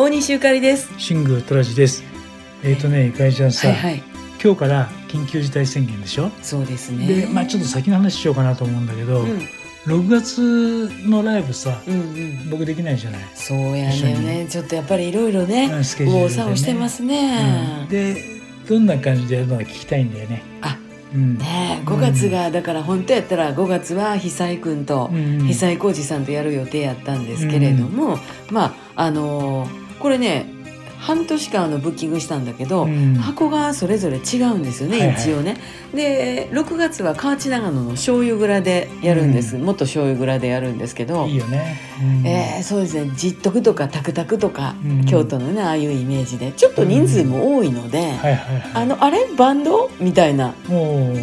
大西ゆかりです。シングトラジです。えっ、とね、ゆかりちゃんさ、はいはい。今日から緊急事態宣言でしょ？そうですね。で、まあちょっと先の話しようかなと思うんだけど、うん6月のライブさ、うんうん。僕できないじゃない？そうやね。ちょっとやっぱりいろいろねう、んスケジュールで、ね。してますね。うんで、どんな感じでやるのか聞きたいんだよね。あ、うん。ねえ、5月がだから本当やったら5月は久井くんとうん久井浩二さんとやる予定やったんですけれども、まああのーこれね半年間のブッキングしたんだけど、うん。箱がそれぞれ違うんですよね、はいはい。一応ね。で6月は河内長野の醤油蔵でやるんです、う元醤油蔵でやるんですけど。いいよね。うん。えーそうですね。じっとくとかタクタクとか、うん。京都のねああいうイメージで。ちょっと人数も多いので。あのあれ？バンド？みたいな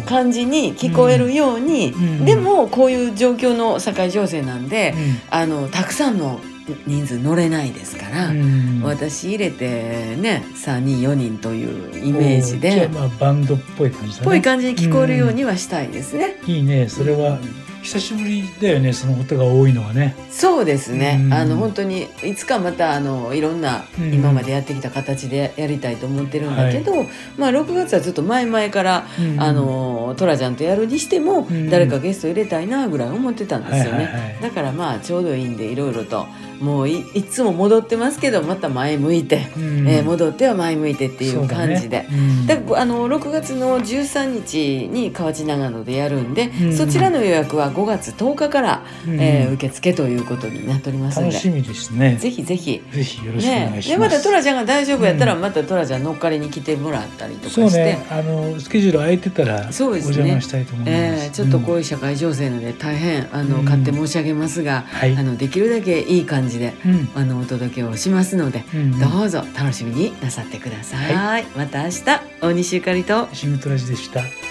感じに聞こえるように、うん。でもこういう状況の社会情勢なんで、うん。あのたくさんの人数乗れないですから、うん私入れてね3人4人というイメージでまあバンドっぽい感じだね。ぽい感じに聞こえるようにはしたいですね。いいね。それは久しぶりだよね。その音が多いのはね。そうですね、うん。あの本当にいつかまたあのいろんなうん。今までやってきた形でやりたいと思ってるんだけど、まあ6月はずっと前々から、うん。あのトラちゃんとやるにしても、ん。誰かゲスト入れたいなぐらい思ってたんですよね、はいはいはい。だからまあちょうどいいんでいろいろともういいつも戻ってますけどまた前向いて、うん。えー戻っては前向いてっていう感じで。あの6月の13日に河内長野でやるんで、うん。そちらの予約は5月10日から、うんえー受付ということになっておりますんで楽しみですね。ぜひぜひ。ぜひよろしくお願いしでま。ますたトラちゃんが大丈夫やったら、うんまたトラちゃん乗っかりに来てもらったりとかして、そうね。あのスケジュール空いてたらお邪魔したいと思います。えーちょっとこううんいう社会情勢なので大変あの、うん勝手申し上げますが、はいあのできるだけいい感じでうんあのお届けをしますので、うんどうぞ楽しみになさってください。はまた明日大西ゆかりとシングトラジでした。